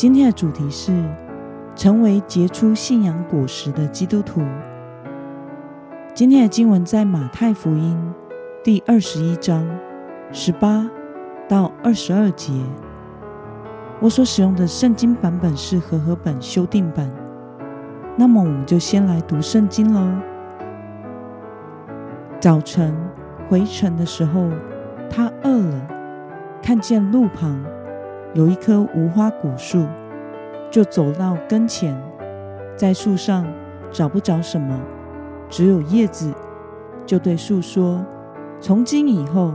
今天的主题是成为结出信仰果实的基督徒。今天的经文在马太福音第二十一章十八到二十二节。我所使用的圣经版本是和合本修订版。那么，我们就先来读圣经喽。早晨回城的时候，他饿了，看见路旁。有一棵无花果树，就走到跟前，在树上找不着什么，只有叶子，就对树说：“从今以后，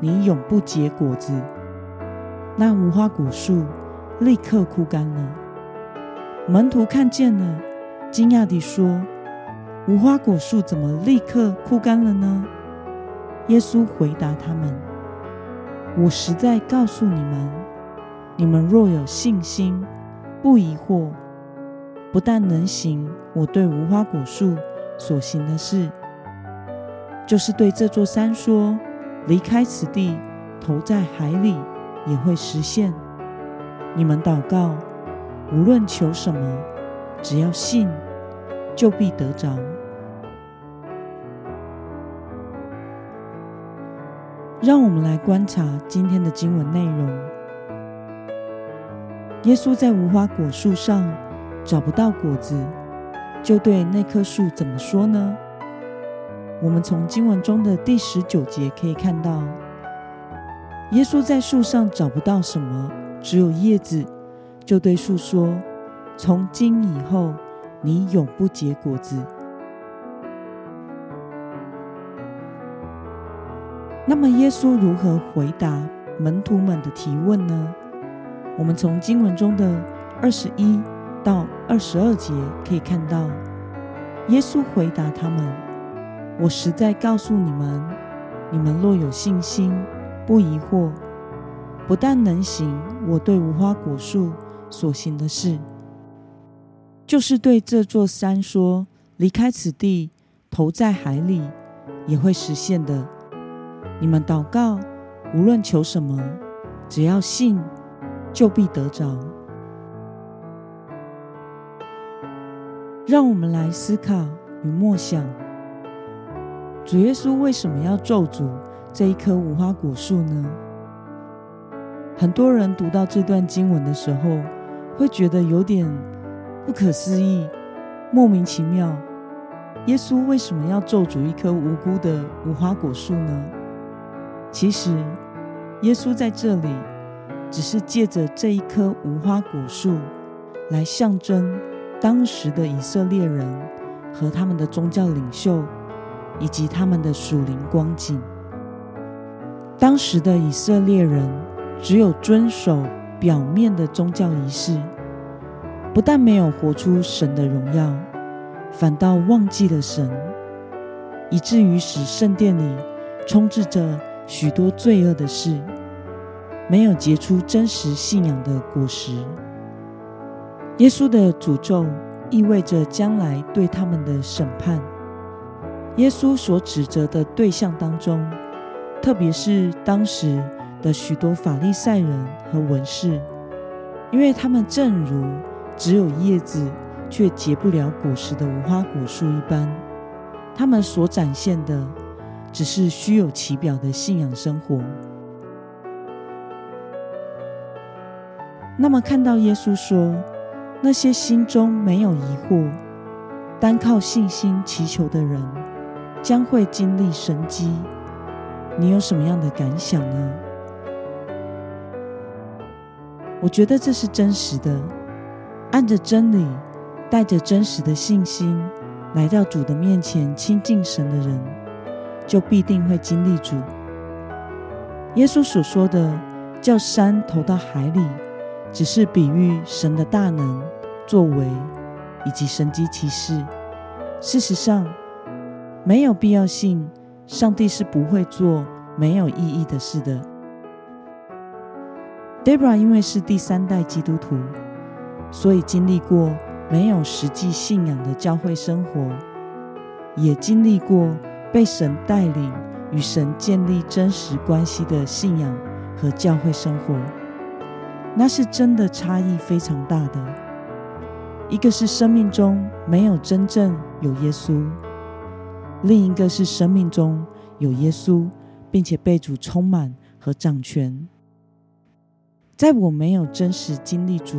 你永不结果子。”那无花果树立刻枯干了。门徒看见了，惊讶地说：“无花果树怎么立刻枯干了呢？”耶稣回答他们：“我实在告诉你们。”你们若有信心，不疑惑，不但能行我对无花果树所行的事，就是对这座山说：“离开此地，投在海里”，也会实现。你们祷告，无论求什么，只要信，就必得着。让我们来观察今天的经文内容。耶稣在无花果树上找不到果子，就对那棵树怎么说呢？我们从经文中的第十九节可以看到，耶稣在树上找不到什么，只有叶子，就对树说：“从今以后，你永不结果子。”那么，耶稣如何回答门徒们的提问呢？我们从经文中的二十一到二十二节可以看到，耶稣回答他们：“我实在告诉你们，你们若有信心，不疑惑，不但能行我对无花果树所行的事，就是对这座山说：离开此地，投在海里，也会实现的。你们祷告，无论求什么，只要信。”就必得着。让我们来思考与默想：主耶稣为什么要咒诅这一棵无花果树呢？很多人读到这段经文的时候，会觉得有点不可思议、莫名其妙。耶稣为什么要咒诅一棵无辜的无花果树呢？其实，耶稣在这里。只是借着这一棵无花果树，来象征当时的以色列人和他们的宗教领袖，以及他们的属灵光景。当时的以色列人只有遵守表面的宗教仪式，不但没有活出神的荣耀，反倒忘记了神，以至于使圣殿里充斥着许多罪恶的事。没有结出真实信仰的果实，耶稣的诅咒意味着将来对他们的审判。耶稣所指责的对象当中，特别是当时的许多法利赛人和文士，因为他们正如只有叶子却结不了果实的无花果树一般，他们所展现的只是虚有其表的信仰生活。那么，看到耶稣说，那些心中没有疑惑、单靠信心祈求的人，将会经历神迹，你有什么样的感想呢？我觉得这是真实的。按着真理，带着真实的信心来到主的面前亲近神的人，就必定会经历主。耶稣所说的，叫山投到海里。只是比喻神的大能作为以及神迹奇事。事实上，没有必要性，上帝是不会做没有意义的事的。Debra 因为是第三代基督徒，所以经历过没有实际信仰的教会生活，也经历过被神带领与神建立真实关系的信仰和教会生活。那是真的差异非常大的。一个是生命中没有真正有耶稣，另一个是生命中有耶稣，并且被主充满和掌权。在我没有真实经历主、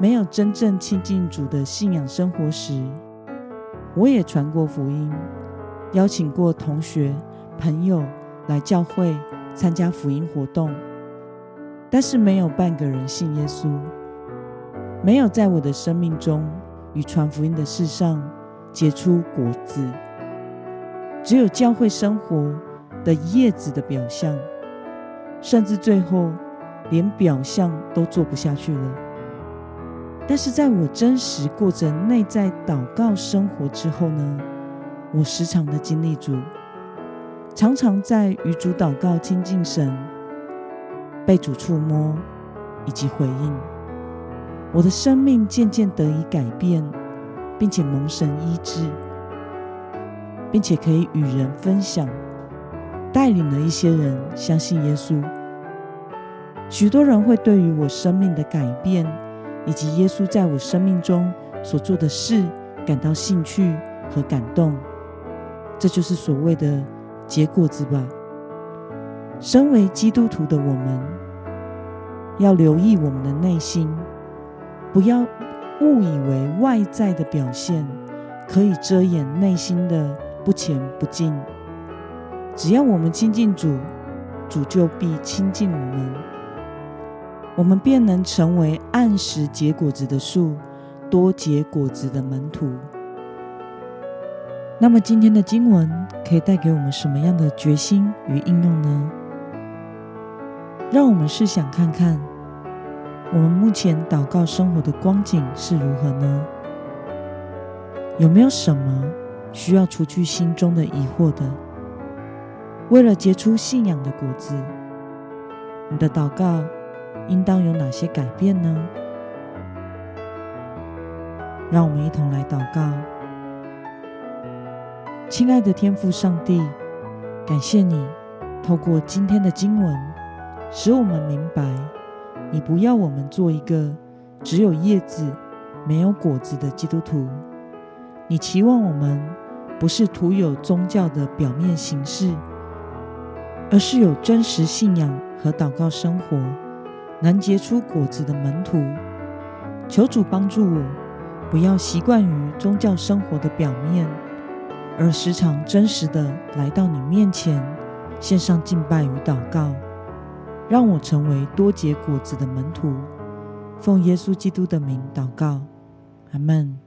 没有真正亲近主的信仰生活时，我也传过福音，邀请过同学、朋友来教会参加福音活动。但是没有半个人信耶稣，没有在我的生命中与传福音的事上结出果子，只有教会生活的叶子的表象，甚至最后连表象都做不下去了。但是在我真实过着内在祷告生活之后呢，我时常的经历主，常常在与主祷告亲近神。被主触摸以及回应，我的生命渐渐得以改变，并且蒙神医治，并且可以与人分享，带领了一些人相信耶稣。许多人会对于我生命的改变，以及耶稣在我生命中所做的事感到兴趣和感动。这就是所谓的结果子吧。身为基督徒的我们，要留意我们的内心，不要误以为外在的表现可以遮掩内心的不前不进。只要我们亲近主，主就必亲近我们，我们便能成为按时结果子的树，多结果子的门徒。那么，今天的经文可以带给我们什么样的决心与应用呢？让我们试想看看，我们目前祷告生活的光景是如何呢？有没有什么需要除去心中的疑惑的？为了结出信仰的果子，你的祷告应当有哪些改变呢？让我们一同来祷告。亲爱的天父上帝，感谢你透过今天的经文。使我们明白，你不要我们做一个只有叶子没有果子的基督徒。你期望我们不是徒有宗教的表面形式，而是有真实信仰和祷告生活，能结出果子的门徒。求主帮助我，不要习惯于宗教生活的表面，而时常真实的来到你面前，献上敬拜与祷告。让我成为多结果子的门徒，奉耶稣基督的名祷告，阿门。